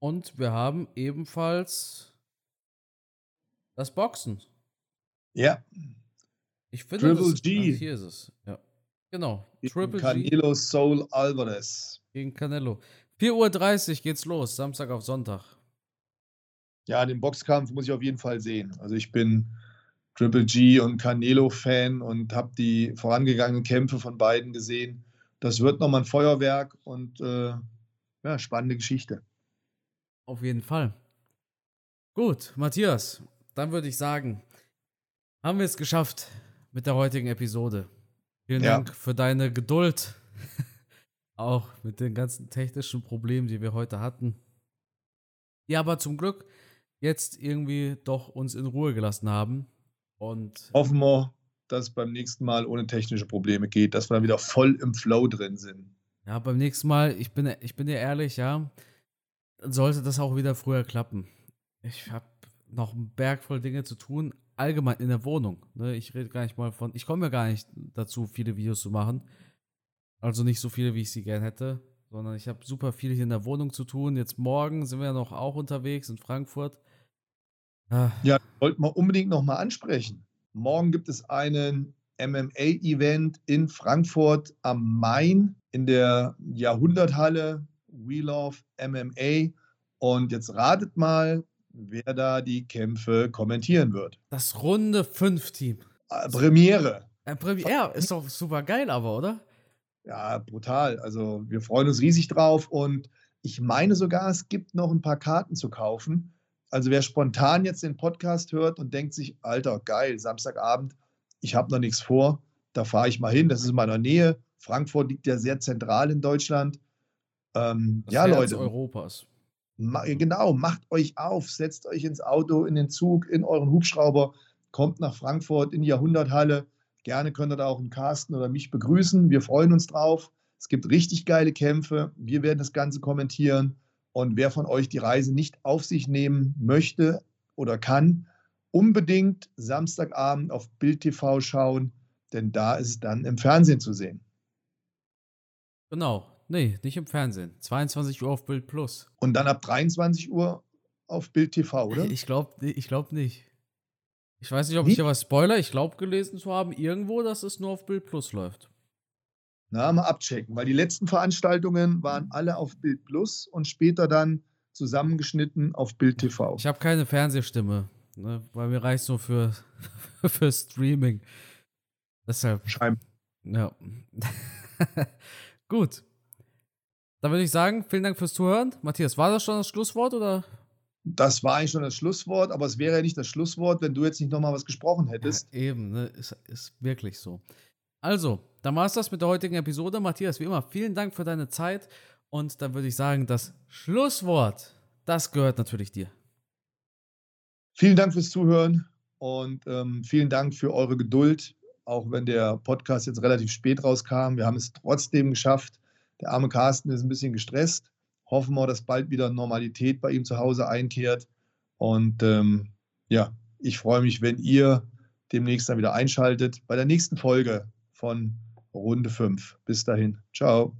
Und wir haben ebenfalls das Boxen. Ja. Ich finde, Triple das, G. Ah, hier ist es. Ja. Genau. Gegen Triple G Canelo Soul Alvarez. gegen Canelo. 4.30 Uhr geht's los, Samstag auf Sonntag. Ja, den Boxkampf muss ich auf jeden Fall sehen. Also ich bin Triple G und Canelo-Fan und habe die vorangegangenen Kämpfe von beiden gesehen. Das wird nochmal ein Feuerwerk und äh, ja, spannende Geschichte. Auf jeden Fall. Gut, Matthias, dann würde ich sagen, haben wir es geschafft mit der heutigen Episode. Vielen Ja. Dank für deine Geduld. Auch mit den ganzen technischen Problemen, die wir heute hatten. Ja, aber zum Glück jetzt irgendwie doch uns in Ruhe gelassen haben. Und Hoffen wir, dass es beim nächsten Mal ohne technische Probleme geht, dass wir dann wieder voll im Flow drin sind. ja, beim nächsten Mal, ich bin, ich bin dir ehrlich, ja, sollte das auch wieder früher klappen. Ich habe noch einen Berg voll Dinge zu tun, allgemein in der Wohnung. Ne? Ich rede gar nicht mal von, ich komme ja gar nicht dazu, viele Videos zu machen. Also nicht so viele, wie ich sie gern hätte, sondern ich habe super viel hier in der Wohnung zu tun. Jetzt morgen sind wir ja noch auch unterwegs in Frankfurt. Ah, Ja, wollten wir unbedingt nochmal ansprechen. Morgen gibt es einen MMA-Event in Frankfurt am Main in der Jahrhunderthalle We Love MMA. Und jetzt ratet mal, wer da die Kämpfe kommentieren wird. Das Runde 5 Team. Äh, Premiere. Äh, Premier, ja, ist doch super geil, aber, oder? Ja, brutal. Also wir freuen uns riesig drauf und Ich meine sogar, es gibt noch ein paar Karten zu kaufen. Also wer spontan jetzt den Podcast hört und denkt sich, Alter, geil, Samstagabend, ich habe noch nichts vor, da fahre ich mal hin, das ist in meiner Nähe. Frankfurt liegt ja sehr zentral in Deutschland. Ähm, ja, Herz Leute. Europas. Ma genau, macht euch auf, setzt euch ins Auto, in den Zug, in euren Hubschrauber, kommt nach Frankfurt in die Jahrhunderthalle. Gerne könnt ihr da auch einen Carsten oder mich begrüßen. Wir freuen uns drauf. Es gibt richtig geile Kämpfe. Wir werden das Ganze kommentieren. Und wer von euch die Reise nicht auf sich nehmen möchte oder kann, unbedingt Samstagabend auf Bild TV schauen, denn da ist es dann im Fernsehen zu sehen. Genau. Nee, nicht im Fernsehen. 22 Uhr auf Bild Plus. Und dann ab 23 Uhr auf Bild TV, oder? Ich glaube ich glaub nicht. Ich weiß nicht, ob nicht? ich hier was spoiler. Ich glaube gelesen zu haben, irgendwo, dass es nur auf Bild Plus läuft. Na, mal abchecken, weil die letzten Veranstaltungen waren alle auf Bild Plus und später dann zusammengeschnitten auf Bild TV. Ich habe keine Fernsehstimme, ne, weil mir reicht so für, für Streaming. Deshalb. Scheinbar. Ja. Gut. Dann würde ich sagen, vielen Dank fürs Zuhören. Matthias, war das schon das Schlusswort oder? Das war eigentlich schon das Schlusswort, aber es wäre ja nicht das Schlusswort, wenn du jetzt nicht nochmal was gesprochen hättest. Ja, eben, ne? ist, ist wirklich so. Also, dann war es das mit der heutigen Episode. Matthias, wie immer, vielen Dank für deine Zeit. Und dann würde ich sagen, das Schlusswort, das gehört natürlich dir. Vielen Dank fürs Zuhören und ähm, vielen Dank für eure Geduld, auch wenn der Podcast jetzt relativ spät rauskam. Wir haben es trotzdem geschafft. Der arme Carsten ist ein bisschen gestresst. Hoffen wir, dass bald wieder Normalität bei ihm zu Hause einkehrt. Und ähm, ja, ich freue mich, wenn ihr demnächst dann wieder einschaltet bei der nächsten Folge von Runde 5. Bis dahin. Ciao.